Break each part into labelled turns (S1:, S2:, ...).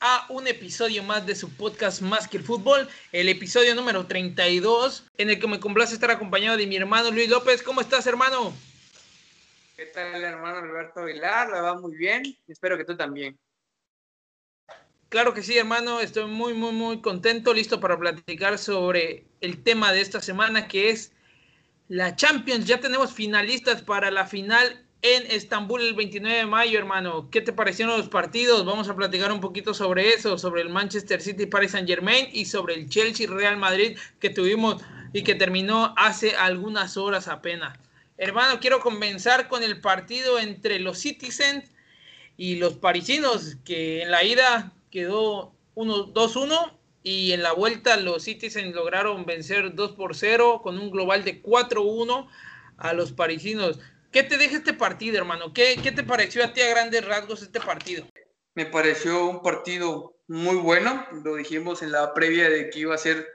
S1: a un episodio más de su podcast Más que el Fútbol, el episodio número 32, en el que me complace estar acompañado de mi hermano Luis López. ¿Cómo estás, hermano?
S2: ¿Qué tal, hermano Alberto Vilar? La va muy bien. Espero que tú también.
S1: Claro que sí, hermano. Estoy muy, muy, muy contento, listo para platicar sobre el tema de esta semana, que es la Champions. Ya tenemos finalistas para la final en Estambul el 29 de mayo, hermano. ¿Qué te parecieron los partidos? Vamos a platicar un poquito sobre eso, sobre el Manchester City Paris Saint Germain y sobre el Chelsea Real Madrid que tuvimos y que terminó hace algunas horas apenas. Hermano, quiero comenzar con el partido entre los Citizens y los parisinos, que en la ida quedó 2-1 y en la vuelta los Citizens lograron vencer 2 por 0 con un global de 4-1 a los parisinos. ¿Qué te deja este partido, hermano? ¿Qué, te pareció a ti a grandes rasgos este partido?
S2: Me pareció un partido muy bueno. Lo dijimos en la previa de que iba a ser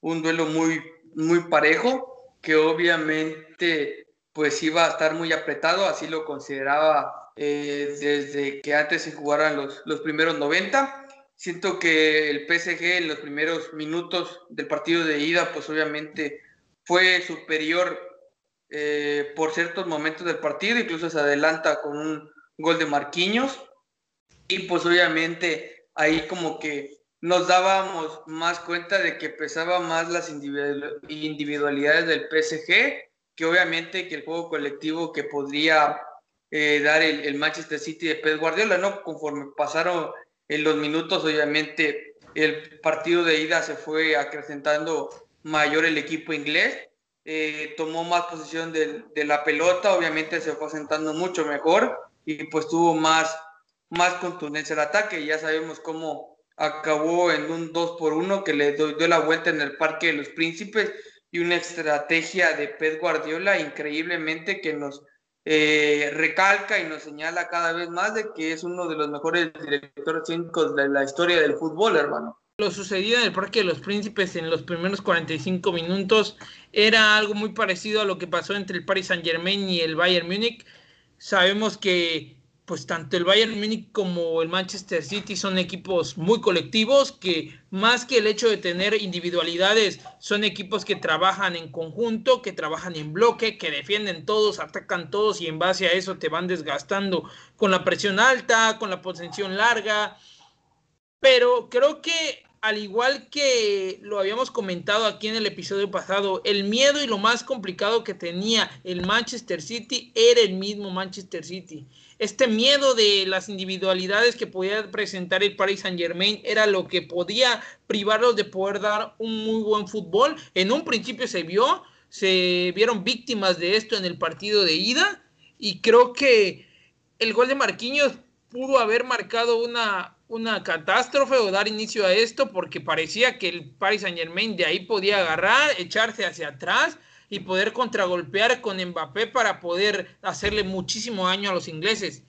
S2: un duelo muy, muy parejo, que obviamente pues iba a estar muy apretado, así lo consideraba eh, desde que antes se jugaran los, los primeros 90. Siento que el PSG en los primeros minutos del partido de ida, pues obviamente fue superior eh, por ciertos momentos del partido, incluso se adelanta con un gol de Marquinhos y pues obviamente ahí como que nos dábamos más cuenta de que pesaba más las individualidades del PSG que obviamente que el juego colectivo que podría eh, dar el, Manchester City de Pep Guardiola, ¿no? Conforme pasaron en los minutos, obviamente el partido de ida se fue acrecentando mayor el equipo inglés eh, tomó más posición de, la pelota, obviamente se fue sentando mucho mejor y pues tuvo más, más contundencia el ataque. Ya sabemos cómo acabó en un 2 por 1 que le dio, la vuelta en el Parque de los Príncipes y una estrategia de Pep Guardiola increíblemente que nos eh, recalca y nos señala cada vez más de que es uno de los mejores directores técnicos de la historia del fútbol, hermano.
S1: Lo sucedido en el Parque de los Príncipes en los primeros 45 minutos era algo muy parecido a lo que pasó entre el Paris Saint Germain y el Bayern Múnich. Sabemos que pues tanto el Bayern Múnich como el Manchester City son equipos muy colectivos que más que el hecho de tener individualidades son equipos que trabajan en conjunto, que trabajan en bloque, que defienden todos, atacan todos y en base a eso te van desgastando con la presión alta, con la posición larga. Pero creo que al igual que lo habíamos comentado aquí en el episodio pasado, el miedo y lo más complicado que tenía el Manchester City era el mismo Manchester City. Este miedo de las individualidades que podía presentar el Paris Saint Germain era lo que podía privarlos de poder dar un muy buen fútbol. En un principio se vio, se vieron víctimas de esto en el partido de ida y creo que el gol de Marquinhos pudo haber marcado una, una catástrofe o dar inicio a esto porque parecía que el Paris Saint Germain de ahí podía agarrar, echarse hacia atrás y poder contragolpear con Mbappé para poder hacerle muchísimo daño a los ingleses.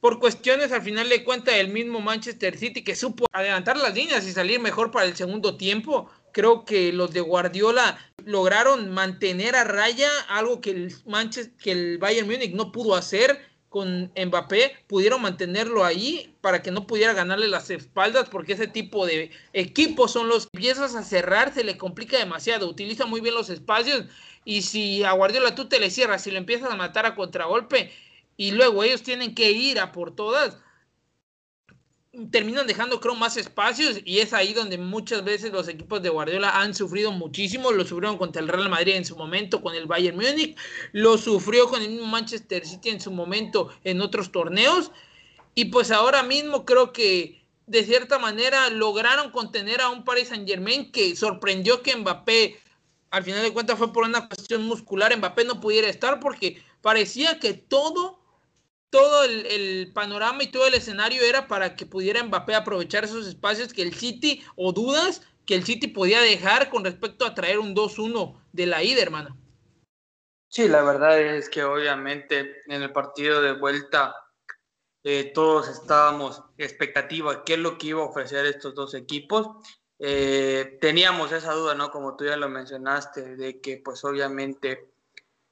S1: Por cuestiones al final de cuentas del mismo Manchester City que supo adelantar las líneas y salir mejor para el segundo tiempo, creo que los de Guardiola lograron mantener a raya algo que el Manchester, que el Bayern Múnich no pudo hacer con Mbappé pudieron mantenerlo ahí para que no pudiera ganarle las espaldas porque ese tipo de equipos son los que empiezas a cerrar se le complica demasiado, utiliza muy bien los espacios y si a Guardiola tú te le cierras, si lo empiezas a matar a contragolpe y luego ellos tienen que ir a por todas, terminan dejando, creo, más espacios y es ahí donde muchas veces los equipos de Guardiola han sufrido muchísimo. Lo sufrieron contra el Real Madrid en su momento, con el Bayern Múnich, lo sufrió con el mismo Manchester City en su momento en otros torneos. Y pues ahora mismo creo que de cierta manera lograron contener a un Paris Saint Germain que sorprendió que Mbappé, al final de cuentas fue por una cuestión muscular, Mbappé no pudiera estar porque parecía que todo todo el, panorama y todo el escenario era para que pudiera Mbappé aprovechar esos espacios que el City o dudas que el City podía dejar con respecto a traer un 2-1 de la ida, hermano.
S2: Sí, la verdad es que obviamente en el partido de vuelta eh, todos estábamos expectativa qué es lo que iba a ofrecer estos dos equipos. Eh, teníamos esa duda, ¿no? Como tú ya lo mencionaste, de que pues obviamente,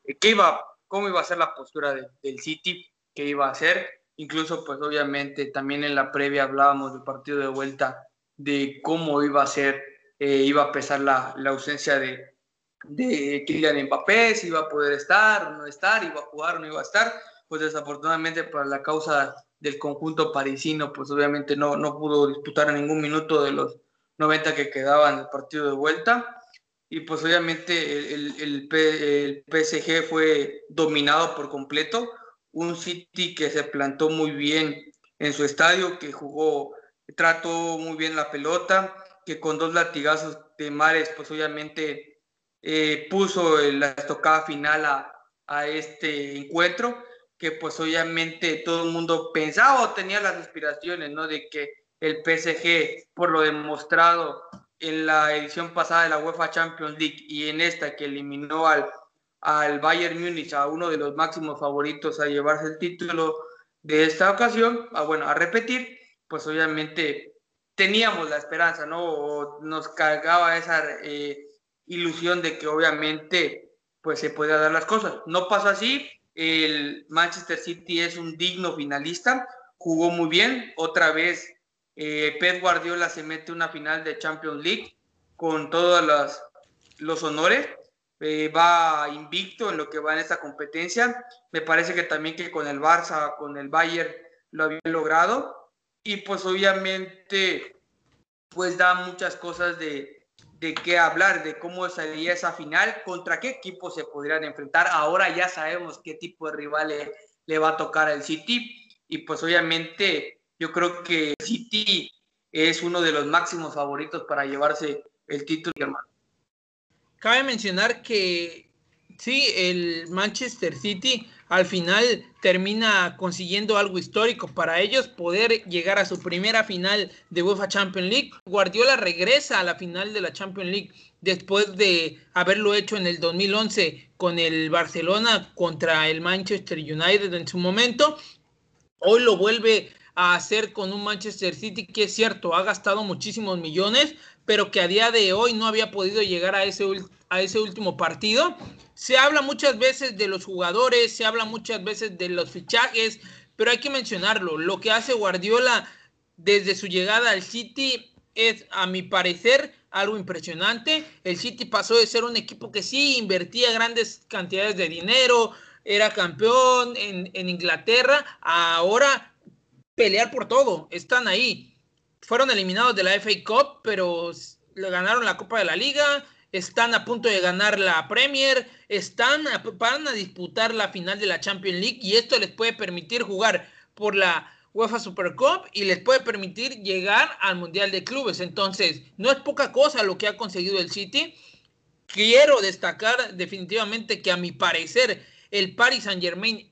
S2: eh, ¿qué iba, ¿cómo iba a ser la postura del City? ¿Qué iba a hacer? Incluso pues obviamente también en la previa hablábamos del partido de vuelta, de cómo iba a ser, iba a pesar la, la ausencia de, de Kylian Mbappé, si iba a poder estar o no estar, iba a jugar o no iba a estar pues desafortunadamente para la causa del conjunto parisino, pues obviamente no, no pudo disputar ningún minuto de los 90 que quedaban del partido de vuelta. Y pues obviamente el, el, el, PSG fue dominado por completo. Un City que se plantó muy bien en su estadio, que jugó, trató muy bien la pelota, que con dos latigazos de Mares, pues obviamente eh, puso la estocada final a, a este encuentro que pues obviamente todo el mundo pensaba o tenía las aspiraciones, ¿no? De que el PSG, por lo demostrado en la edición pasada de la UEFA Champions League y en esta que eliminó al, al Bayern Múnich, a uno de los máximos favoritos a llevarse el título de esta ocasión, a, bueno, a repetir, pues obviamente teníamos la esperanza, ¿no? Nos cargaba esa eh, ilusión de que obviamente pues se podía dar las cosas. No pasó así, el Manchester City es un digno finalista, jugó muy bien, otra vez eh, Pep Guardiola se mete una final de Champions League con todos los, los honores, eh, va invicto en lo que va en esta competencia, me parece que también que con el Barça, con el Bayern lo había logrado y pues obviamente pues da muchas cosas de, de qué hablar, de cómo sería esa final, contra qué equipos se podrían enfrentar. Ahora ya sabemos qué tipo de rival le, va a tocar al City y pues obviamente yo creo que City es uno de los máximos favoritos para llevarse el título, hermano.
S1: Cabe mencionar que sí, el Manchester City al final termina consiguiendo algo histórico para ellos, poder llegar a su primera final de UEFA Champions League. Guardiola regresa a la final de la Champions League después de haberlo hecho en el 2011 con el Barcelona contra el Manchester United en su momento. Hoy lo vuelve a hacer con un Manchester City que es cierto, ha gastado muchísimos millones, pero que a día de hoy no había podido llegar a ese, a ese último partido se habla muchas veces de los jugadores, se habla muchas veces de los fichajes, pero hay que mencionarlo. Lo que hace Guardiola desde su llegada al City es, a mi parecer, algo impresionante. El City pasó de ser un equipo que sí invertía grandes cantidades de dinero, era campeón en, en Inglaterra, ahora pelear por todo, están ahí. Fueron eliminados de la FA Cup, pero le ganaron la Copa de la Liga, están a punto de ganar la Premier, están a, van a disputar la final de la Champions League y esto les puede permitir jugar por la UEFA Super Cup y les puede permitir llegar al Mundial de Clubes. Entonces, no es poca cosa lo que ha conseguido el City. Quiero destacar definitivamente que a mi parecer el Paris Saint Germain,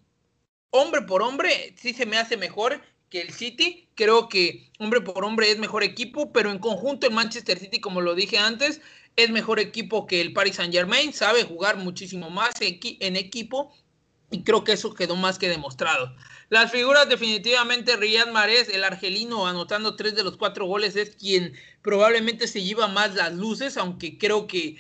S1: hombre por hombre, sí se me hace mejor que el City. Creo que hombre por hombre es mejor equipo, pero en conjunto el Manchester City, como lo dije antes, es mejor equipo que el Paris Saint Germain, sabe jugar muchísimo más en equipo y creo que eso quedó más que demostrado. Las figuras definitivamente Riyad Mahrez, el argelino anotando tres de los cuatro goles, es quien probablemente se lleva más las luces, aunque creo que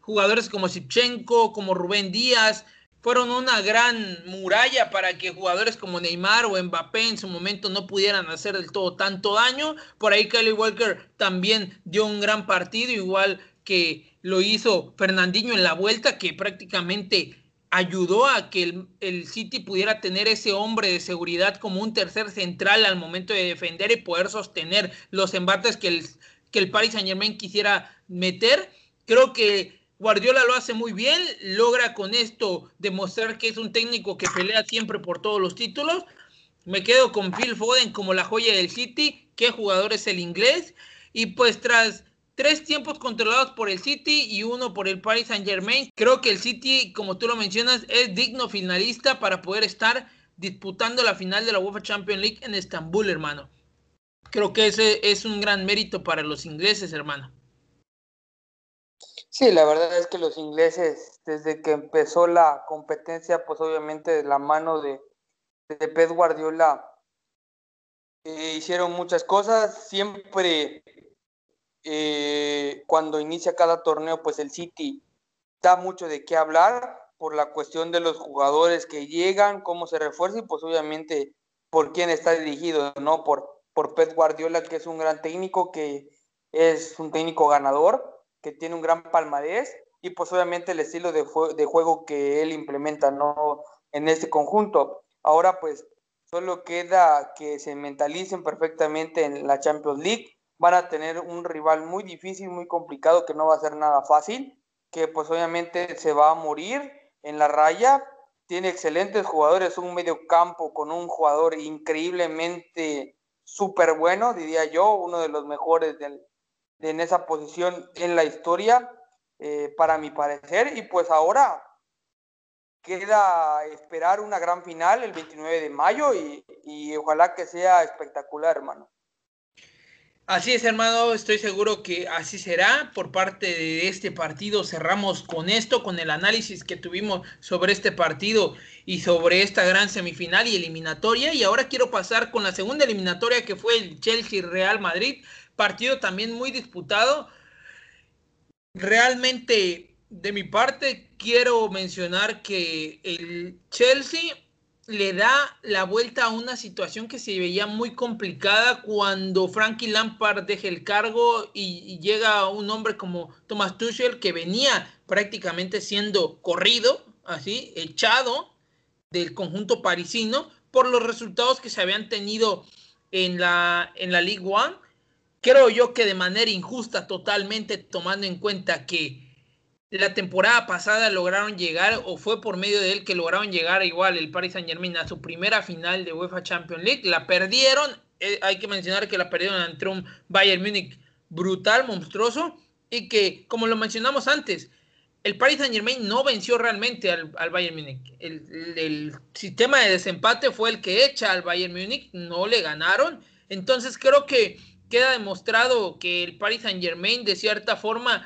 S1: jugadores como Sipchenko, como Rubén Díaz, fueron una gran muralla para que jugadores como Neymar o Mbappé en su momento no pudieran hacer del todo tanto daño. Por ahí Kelly Walker también dio un gran partido, igual que lo hizo Fernandinho en la vuelta, que prácticamente ayudó a que el, City pudiera tener ese hombre de seguridad como un tercer central al momento de defender y poder sostener los embates que el, que el Paris Saint Germain quisiera meter. Creo que Guardiola lo hace muy bien, logra con esto demostrar que es un técnico que pelea siempre por todos los títulos. Me quedo con Phil Foden como la joya del City, qué jugador es el inglés. Y pues tras tres tiempos controlados por el City y uno por el Paris Saint Germain. Creo que el City, como tú lo mencionas, es digno finalista para poder estar disputando la final de la UEFA Champions League en Estambul, hermano. Creo que ese es un gran mérito para los ingleses, hermano.
S2: Sí, la verdad es que los ingleses, desde que empezó la competencia, pues obviamente de la mano de, de Pep Guardiola, eh, hicieron muchas cosas. Siempre eh, cuando inicia cada torneo, pues el City da mucho de qué hablar por la cuestión de los jugadores que llegan, cómo se refuerza y pues obviamente por quién está dirigido, ¿no? Por, por Pep Guardiola, que es un gran técnico, que es un técnico ganador que tiene un gran palmarés y pues obviamente el estilo de, juego que él implementa ¿no? en este conjunto. Ahora pues solo queda que se mentalicen perfectamente en la Champions League. Van a tener un rival muy difícil, muy complicado, que no va a ser nada fácil, que pues obviamente se va a morir en la raya. Tiene excelentes jugadores, un medio campo con un jugador increíblemente súper bueno, diría yo, uno de los mejores del, en esa posición en la historia, eh, para mi parecer. Y pues ahora queda esperar una gran final el 29 de mayo y, y ojalá que sea espectacular, hermano.
S1: Así es, hermano, estoy seguro que así será. Por parte de este partido cerramos con esto, con el análisis que tuvimos sobre este partido y sobre esta gran semifinal y eliminatoria. Y ahora quiero pasar con la segunda eliminatoria que fue el Chelsea Real Madrid partido también muy disputado. Realmente, de mi parte, quiero mencionar que el Chelsea le da la vuelta a una situación que se veía muy complicada cuando Frankie Lampard deja el cargo y, llega un hombre como Thomas Tuchel que venía prácticamente siendo corrido, así, echado del conjunto parisino por los resultados que se habían tenido en la, en la League One creo yo que de manera injusta totalmente, tomando en cuenta que la temporada pasada lograron llegar, o fue por medio de él que lograron llegar igual el Paris Saint Germain a su primera final de UEFA Champions League, la perdieron, eh, hay que mencionar que la perdieron ante un Bayern Múnich brutal, monstruoso, y que, como lo mencionamos antes, el Paris Saint Germain no venció realmente al, Bayern Múnich. El, el, sistema de desempate fue el que echa al Bayern Múnich, no le ganaron. Entonces creo que queda demostrado que el Paris Saint Germain de cierta forma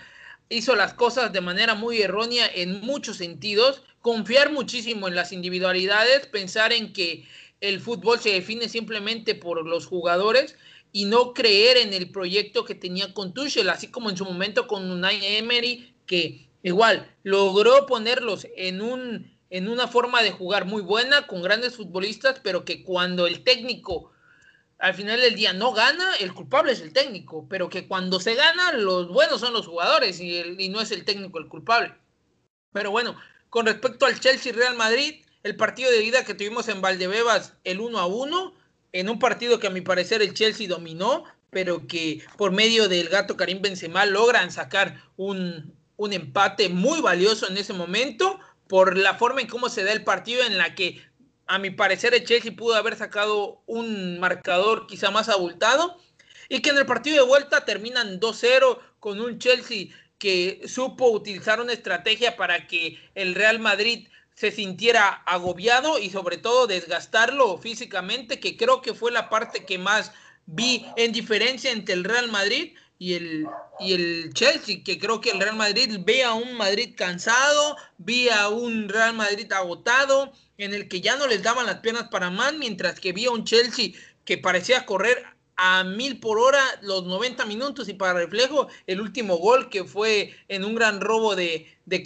S1: hizo las cosas de manera muy errónea en muchos sentidos, confiar muchísimo en las individualidades, pensar en que el fútbol se define simplemente por los jugadores y no creer en el proyecto que tenía con Tuchel, así como en su momento con Unai Emery, que igual logró ponerlos en un en una forma de jugar muy buena con grandes futbolistas, pero que cuando el técnico al final del día no gana, el culpable es el técnico, pero que cuando se gana, los buenos son los jugadores y, no es el técnico el culpable. Pero bueno, con respecto al Chelsea Real Madrid, el partido de ida que tuvimos en Valdebebas, el 1 a 1, en un partido que a mi parecer el Chelsea dominó, pero que por medio del gato Karim Benzema logran sacar un, un empate muy valioso en ese momento por la forma en cómo se da el partido en la que a mi parecer el Chelsea pudo haber sacado un marcador quizá más abultado y que en el partido de vuelta terminan 2-0 con un Chelsea que supo utilizar una estrategia para que el Real Madrid se sintiera agobiado y sobre todo desgastarlo físicamente, que creo que fue la parte que más vi en diferencia entre el Real Madrid y el, y el Chelsea, que creo que el Real Madrid ve a un Madrid cansado, vi a un Real Madrid agotado, en el que ya no les daban las piernas para más, mientras que vi a un Chelsea que parecía correr a mil por hora los 90 minutos y para reflejo el último gol que fue en un gran robo de, de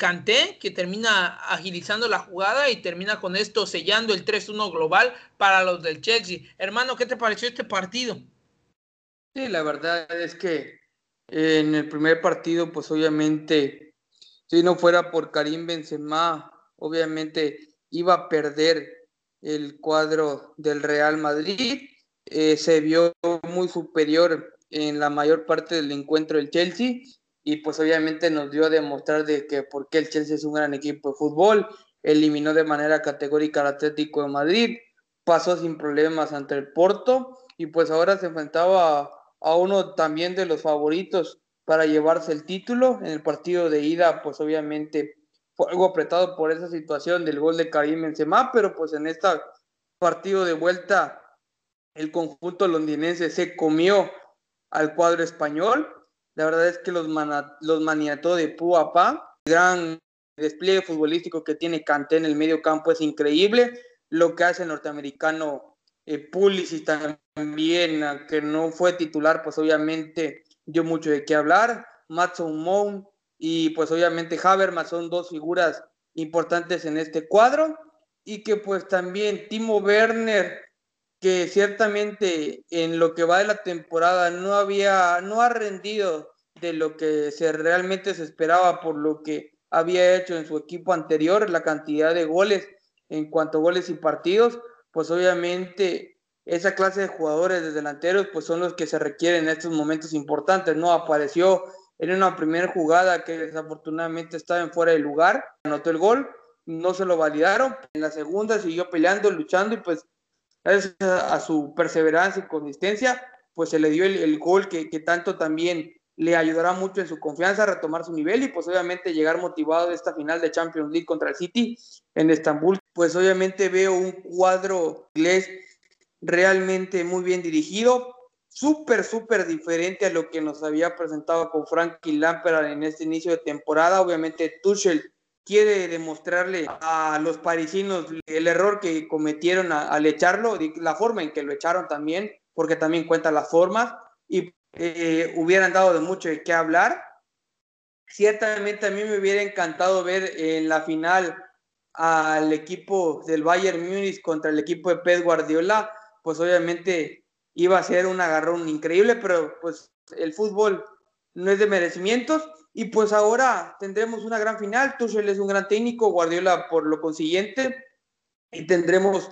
S1: que termina agilizando la jugada y termina con esto sellando el 3-1 global para los del Chelsea. Hermano, ¿qué te pareció este partido?
S2: Sí, la verdad es que en el primer partido, pues obviamente, si no fuera por Karim Benzema, obviamente iba a perder el cuadro del Real Madrid. Eh, se vio muy superior en la mayor parte del encuentro del Chelsea y pues obviamente nos dio a demostrar de que porque el Chelsea es un gran equipo de fútbol, eliminó de manera categórica al Atlético de Madrid, pasó sin problemas ante el Porto y pues ahora se enfrentaba a uno también de los favoritos para llevarse el título en el partido de ida, pues obviamente fue algo apretado por esa situación del gol de Karim Benzema, pero pues en este partido de vuelta el conjunto londinense se comió al cuadro español La verdad es que los, los maniató de pu a pa. El gran despliegue futbolístico que tiene Kanté en el medio campo es increíble. Lo que hace el norteamericano eh, Pulisic también, que no fue titular, pues obviamente dio mucho de qué hablar. Matson Mount y pues obviamente Habermas son dos figuras importantes en este cuadro y que pues también Timo Werner que ciertamente en lo que va de la temporada no había no ha rendido de lo que se realmente se esperaba por lo que había hecho en su equipo anterior, la cantidad de goles en cuanto a goles y partidos, pues obviamente esa clase de jugadores de delanteros pues son los que se requieren en estos momentos importantes, ¿no? Apareció en una primera jugada que desafortunadamente estaba en fuera de lugar, anotó el gol, no se lo validaron, en la segunda siguió peleando, luchando y pues gracias a su perseverancia y consistencia, pues se le dio el, gol que, que tanto también le ayudará mucho en su confianza a retomar su nivel y pues obviamente llegar motivado de esta final de Champions League contra el City en Estambul. Pues obviamente veo un cuadro inglés realmente muy bien dirigido, súper, súper diferente a lo que nos había presentado con Frankie Lampard en este inicio de temporada. Obviamente Tuchel quiere demostrarle a los parisinos el error que cometieron al echarlo, la forma en que lo echaron también, porque también cuenta las formas, y eh, hubieran dado de mucho de qué hablar. Ciertamente a mí me hubiera encantado ver en la final al equipo del Bayern Múnich contra el equipo de Pep Guardiola, pues obviamente iba a ser un agarrón increíble, pero pues el fútbol no es de merecimientos y pues ahora tendremos una gran final. Tuchel es un gran técnico, Guardiola por lo consiguiente y tendremos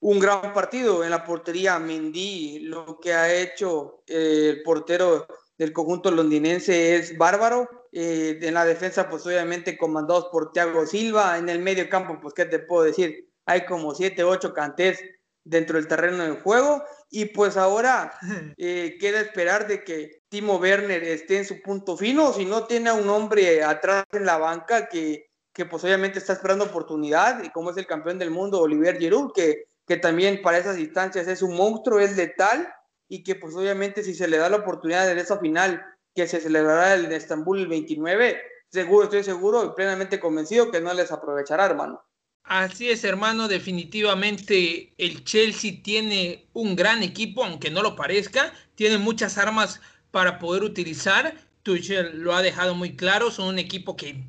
S2: un gran partido en la portería. Mendy, lo que ha hecho eh, el portero del conjunto londinense es bárbaro. Eh, en la defensa, pues obviamente comandados por Thiago Silva. En el medio campo, pues, ¿qué te puedo decir? Hay como siete, ocho cantés dentro del terreno de juego. Y pues ahora eh, queda esperar de que Timo Werner esté en su punto fino, si no tiene a un hombre atrás en la banca que, que pues obviamente está esperando oportunidad, y como es el campeón del mundo, Olivier Giroud, que que también para esas instancias es un monstruo, es letal y que pues obviamente si se le da la oportunidad en esa final que se celebrará en Estambul el 29, seguro, estoy seguro y plenamente convencido que no les aprovechará, hermano.
S1: Así es, hermano, definitivamente el Chelsea tiene un gran equipo, aunque no lo parezca, tiene muchas armas para poder utilizar. Tuchel lo ha dejado muy claro, son un equipo que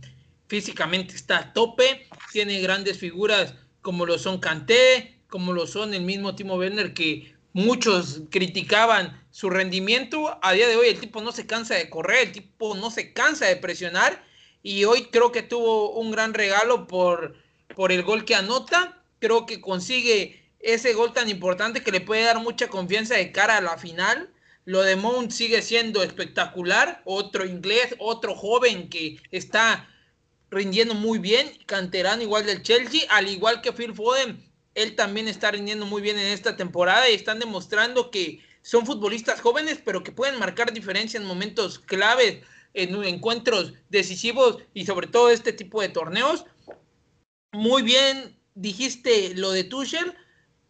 S1: físicamente está a tope, tiene grandes figuras como lo son Kanté, como lo son el mismo Timo Werner, que muchos criticaban su rendimiento. A día de hoy el tipo no se cansa de correr, el tipo no se cansa de presionar y hoy creo que tuvo un gran regalo por, por el gol que anota. Creo que consigue ese gol tan importante que le puede dar mucha confianza de cara a la final. Lo de Mount sigue siendo espectacular, otro inglés, otro joven que está rindiendo muy bien, canterano igual del Chelsea, al igual que Phil Foden, él también está rindiendo muy bien en esta temporada y están demostrando que son futbolistas jóvenes, pero que pueden marcar diferencia en momentos claves, en encuentros decisivos y sobre todo este tipo de torneos. Muy bien, dijiste lo de Tuchel,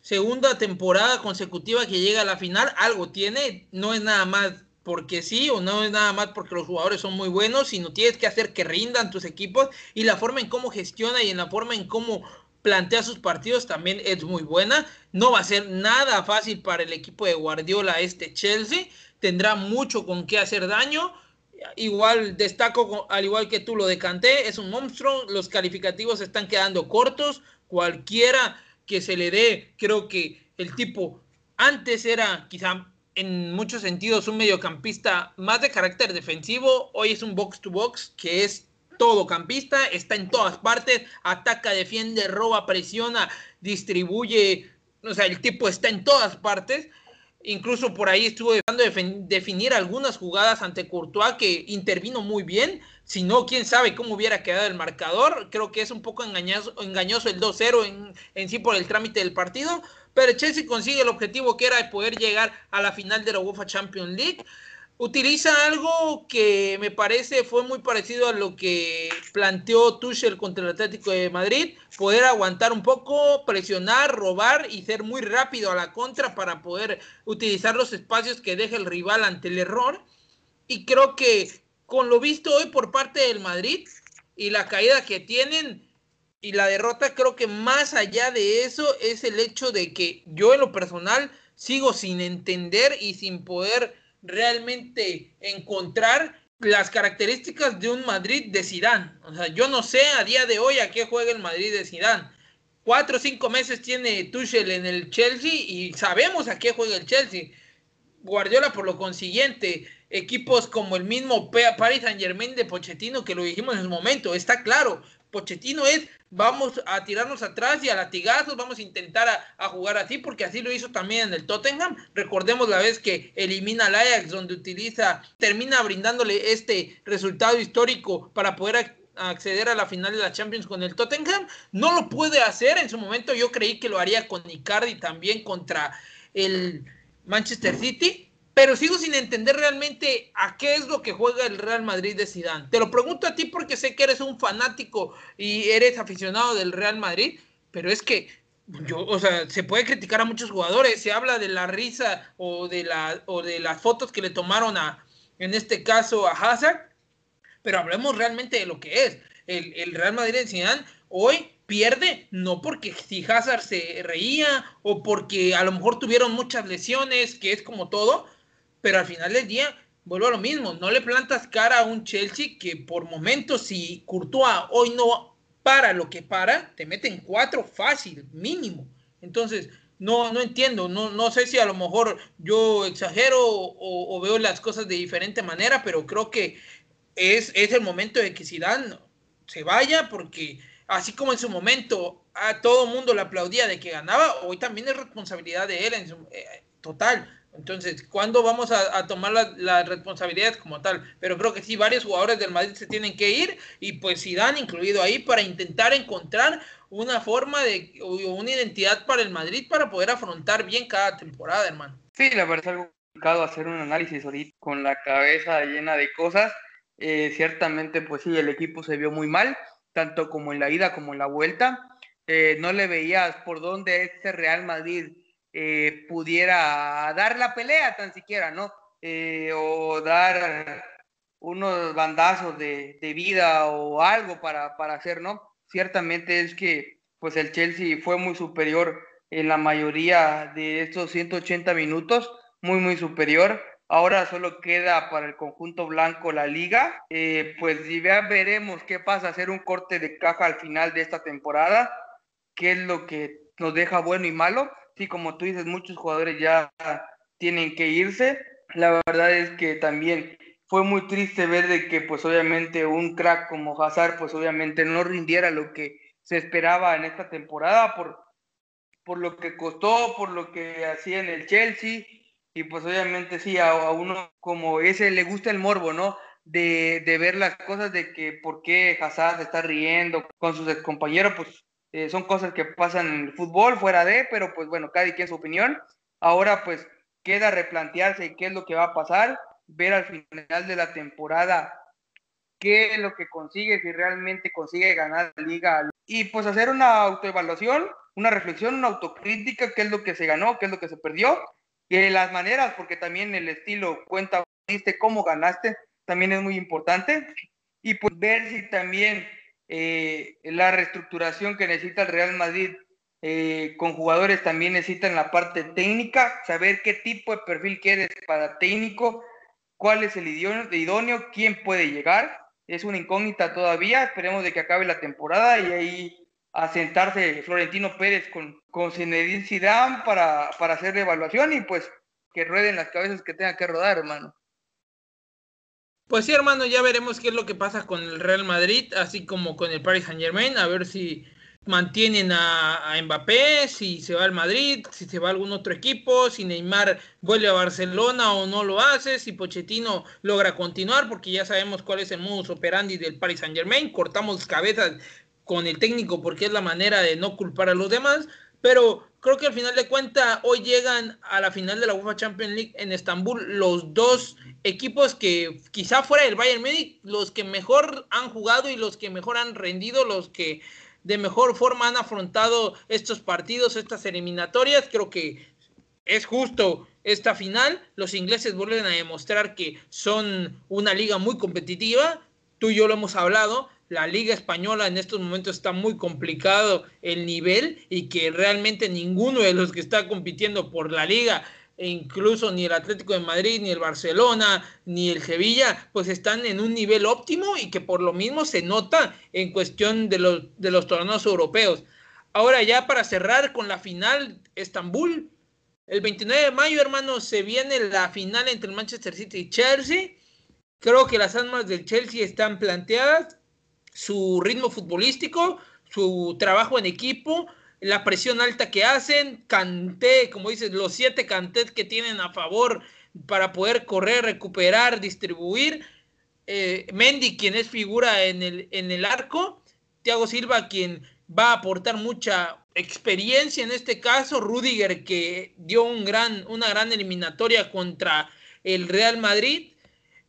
S1: segunda temporada consecutiva que llega a la final, algo tiene, no es nada más porque sí o no es nada más porque los jugadores son muy buenos, sino tienes que hacer que rindan tus equipos y la forma en cómo gestiona y en la forma en cómo plantea sus partidos también es muy buena. No va a ser nada fácil para el equipo de Guardiola este Chelsea. Tendrá mucho con qué hacer daño. Igual destaco, al igual que tú lo decanté, es un monstruo. Los calificativos están quedando cortos. Cualquiera que se le dé, creo que el tipo antes era quizá en muchos sentidos un mediocampista más de carácter defensivo. Hoy es un box to box que es todo campista, está en todas partes, ataca, defiende, roba, presiona, distribuye, o sea, el tipo está en todas partes. Incluso por ahí estuvo dejando de definir algunas jugadas ante Courtois que intervino muy bien. Si no, quién sabe cómo hubiera quedado el marcador. Creo que es un poco engañoso, engañoso el 2-0 en, en sí por el trámite del partido. Pero Chelsea consigue el objetivo que era poder llegar a la final de la UEFA Champions League utiliza algo que me parece fue muy parecido a lo que planteó Tuchel contra el Atlético de Madrid, poder aguantar un poco, presionar, robar y ser muy rápido a la contra para poder utilizar los espacios que deja el rival ante el error. y creo que con lo visto hoy por parte del Madrid y la caída que tienen y la derrota, creo que más allá de eso es el hecho de que yo en lo personal sigo sin entender y sin poder realmente encontrar las características de un Madrid de Zidane. O sea, yo no sé a día de hoy a qué juega el Madrid de Zidane. Cuatro o cinco meses tiene Tuchel en el Chelsea y sabemos a qué juega el Chelsea. Guardiola, por lo consiguiente, equipos como el mismo Paris Saint Germain de Pochettino, que lo dijimos en su momento, está claro. Pochettino es vamos a tirarnos atrás y a latigazos, vamos a intentar a, jugar así, porque así lo hizo también en el Tottenham. Recordemos la vez que elimina al Ajax, donde utiliza, termina brindándole este resultado histórico para poder acceder a la final de la Champions con el Tottenham. No lo puede hacer, en su momento yo creí que lo haría con Icardi también contra el Manchester City, pero sigo sin entender realmente a qué es lo que juega el Real Madrid de Zidane. Te lo pregunto a ti porque sé que eres un fanático y eres aficionado del Real Madrid, pero es que yo, o sea, se puede criticar a muchos jugadores, se habla de la risa o de la o de las fotos que le tomaron a en este caso a Hazard, pero hablemos realmente de lo que es. El, el Real Madrid de Zidane hoy pierde no porque si Hazard se reía o porque a lo mejor tuvieron muchas lesiones, que es como todo, pero al final del día vuelvo a lo mismo, no le plantas cara a un Chelsea que por momentos si Courtois hoy no para lo que para, te meten cuatro fácil, mínimo. Entonces, no, no entiendo, no, no sé si a lo mejor yo exagero o, veo las cosas de diferente manera, pero creo que es, es el momento de que Zidane se vaya porque así como en su momento a todo mundo le aplaudía de que ganaba, hoy también es responsabilidad de él en su, eh, total. Entonces, ¿cuándo vamos a, tomar las responsabilidades como tal? Pero creo que sí, varios jugadores del Madrid se tienen que ir y pues dan incluido ahí para intentar encontrar una forma de o una identidad para el Madrid para poder afrontar bien cada temporada, hermano.
S2: Sí, la verdad es algo complicado hacer un análisis ahorita con la cabeza llena de cosas. Eh, ciertamente, pues sí, el equipo se vio muy mal, tanto como en la ida como en la vuelta. Eh, no le veías por dónde este Real Madrid eh, pudiera dar la pelea tan siquiera, ¿no? Eh, o dar unos bandazos de, vida o algo para, para, hacer, ¿no? Ciertamente es que pues el Chelsea fue muy superior en la mayoría de estos 180 minutos, muy, muy superior. Ahora solo queda para el conjunto blanco la liga. Eh, pues ya veremos qué pasa, hacer un corte de caja al final de esta temporada, qué es lo que nos deja bueno y malo sí, como tú dices, muchos jugadores ya tienen que irse. La verdad es que también fue muy triste ver de que pues obviamente un crack como Hazard pues obviamente no rindiera lo que se esperaba en esta temporada por, por lo que costó, por lo que hacía en el Chelsea y pues obviamente sí, a, uno como ese le gusta el morbo, ¿no? De, de, ver las cosas de que por qué Hazard se está riendo con sus compañeros, pues eh, son cosas que pasan en el fútbol, fuera de, pero pues bueno, cada quien su opinión. Ahora pues queda replantearse qué es lo que va a pasar, ver al final de la temporada qué es lo que consigue, si realmente consigue ganar la liga. Y pues hacer una autoevaluación, una reflexión, una autocrítica, qué es lo que se ganó, qué es lo que se perdió y las maneras, porque también el estilo cuenta, cómo ganaste, también es muy importante. Y pues ver si también eh, la reestructuración que necesita el Real Madrid eh, con jugadores también necesitan la parte técnica, saber qué tipo de perfil quieres para técnico, cuál es el idóneo, quién puede llegar. Es una incógnita todavía, esperemos de que acabe la temporada y ahí asentarse Florentino Pérez con, con Zinedine Zidane para, para hacer la evaluación y pues que rueden las cabezas que tengan que rodar, hermano.
S1: Pues sí, hermano, ya veremos qué es lo que pasa con el Real Madrid, así como con el Paris Saint Germain, a ver si mantienen a, Mbappé, si se va al Madrid, si se va a algún otro equipo, si Neymar vuelve a Barcelona o no lo hace, si Pochettino logra continuar, porque ya sabemos cuál es el modus operandi del Paris Saint Germain, cortamos cabezas con el técnico porque es la manera de no culpar a los demás, pero creo que al final de cuentas hoy llegan a la final de la UEFA Champions League en Estambul los dos equipos que quizá fuera del Bayern Munich, los que mejor han jugado y los que mejor han rendido, los que de mejor forma han afrontado estos partidos, estas eliminatorias. Creo que es justo esta final. Los ingleses vuelven a demostrar que son una liga muy competitiva. Tú y yo lo hemos hablado. La liga española en estos momentos está muy complicado el nivel y que realmente ninguno de los que está compitiendo por la liga e incluso ni el Atlético de Madrid, ni el Barcelona, ni el Sevilla, pues están en un nivel óptimo y que por lo mismo se nota en cuestión de los, de los torneos europeos. Ahora ya para cerrar con la final, Estambul, el 29 de mayo, hermanos, se viene la final entre el Manchester City y Chelsea. Creo que las almas del Chelsea están planteadas, su ritmo futbolístico, su trabajo en equipo, la presión alta que hacen, Canté, como dices, los siete Cantés que tienen a favor para poder correr, recuperar, distribuir. Eh, Mendy, quien es figura en el, en el arco. Thiago Silva, quien va a aportar mucha experiencia en este caso. Rudiger, que dio un gran, una gran eliminatoria contra el Real Madrid.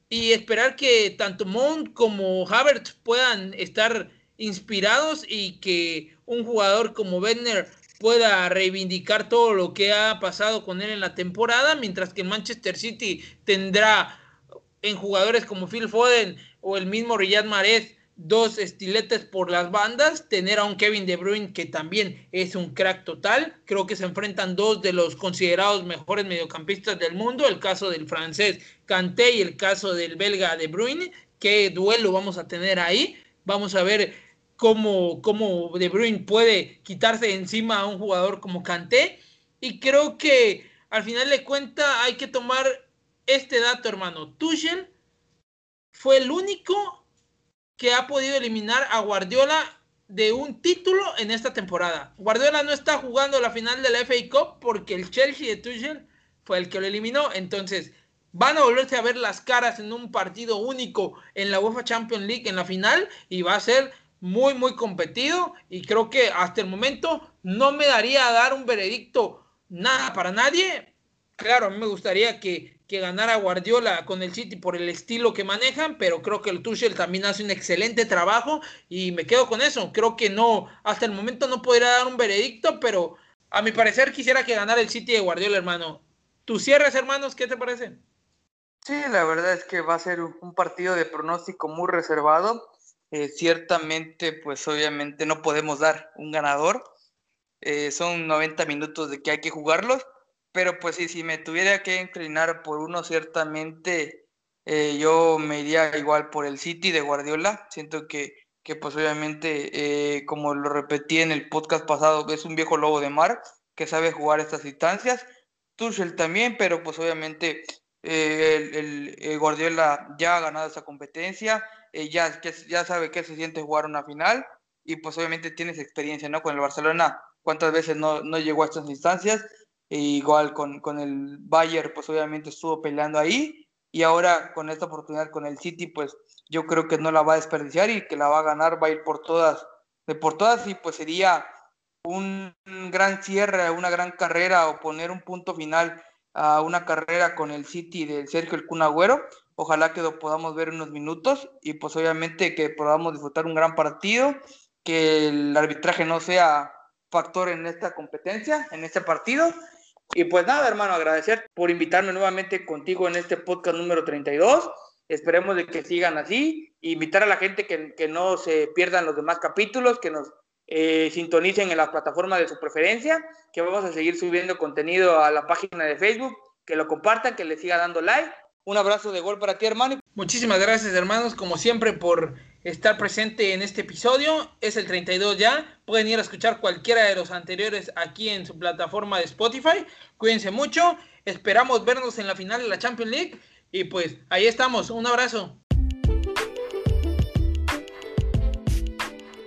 S1: Y esperar que tanto Mount como Havertz puedan estar inspirados y que un jugador como Werner pueda reivindicar todo lo que ha pasado con él en la temporada, mientras que Manchester City tendrá en jugadores como Phil Foden o el mismo Riyad Mahrez dos estiletes por las bandas, tener a un Kevin De Bruyne que también es un crack total, creo que se enfrentan dos de los considerados mejores mediocampistas del mundo, el caso del francés Kanté y el caso del belga De Bruyne, qué duelo vamos a tener ahí, vamos a ver cómo, cómo De Bruyne puede quitarse encima a un jugador como Kanté. Y creo que al final de cuenta hay que tomar este dato, hermano. Tuchel fue el único que ha podido eliminar a Guardiola de un título en esta temporada. Guardiola no está jugando la final de la FA Cup porque el Chelsea de Tuchel fue el que lo eliminó. Entonces, van a volverse a ver las caras en un partido único en la UEFA Champions League en la final y va a ser muy, muy competido y creo que hasta el momento no me daría a dar un veredicto nada para nadie. Claro, a mí me gustaría que, que ganara Guardiola con el City por el estilo que manejan, pero creo que el Tuchel también hace un excelente trabajo y me quedo con eso. Creo que no, hasta el momento no podría dar un veredicto, pero a mi parecer quisiera que ganara el City de Guardiola, hermano. ¿Tus cierres, hermanos, qué te parece?
S2: Sí, la verdad es que va a ser un partido de pronóstico muy reservado eh, ciertamente, pues obviamente no podemos dar un ganador. Eh, son 90 minutos de que hay que jugarlos, pero pues sí, si me tuviera que inclinar por uno, ciertamente eh, yo me iría igual por el City de Guardiola. Siento que, que pues obviamente, como lo repetí en el podcast pasado, es un viejo lobo de mar que sabe jugar estas instancias. Tuchel también, pero pues obviamente el, el Guardiola ya ha ganado esa competencia eh, ya, ya sabe que se siente jugar una final y pues obviamente tienes experiencia, ¿no? Con el Barcelona, cuántas veces no, no llegó a estas instancias, e igual con, con, el Bayern, pues obviamente estuvo peleando ahí y ahora con esta oportunidad con el City, pues yo creo que no la va a desperdiciar y que la va a ganar, va a ir por todas, de por todas y pues sería un gran cierre, una gran carrera o poner un punto final a una carrera con el City de Sergio El Cunagüero Ojalá que lo podamos ver unos minutos y pues obviamente que podamos disfrutar un gran partido, que el arbitraje no sea factor en esta competencia, en este partido. Y pues nada, hermano, agradecer por invitarme nuevamente contigo en este podcast número 32. Esperemos de que sigan así. Invitar a la gente que, que no se pierdan los demás capítulos, que nos eh, sintonicen en las plataformas de su preferencia, que vamos a seguir subiendo contenido a la página de Facebook, que lo compartan, que le siga dando like un abrazo de gol para ti, hermano.
S1: Muchísimas gracias, hermanos, como siempre, por estar presente en este episodio. Es el 32 ya. Pueden ir a escuchar cualquiera de los anteriores aquí en su plataforma de Spotify. Cuídense mucho. Esperamos vernos en la final de la Champions League. Y pues ahí estamos. Un abrazo.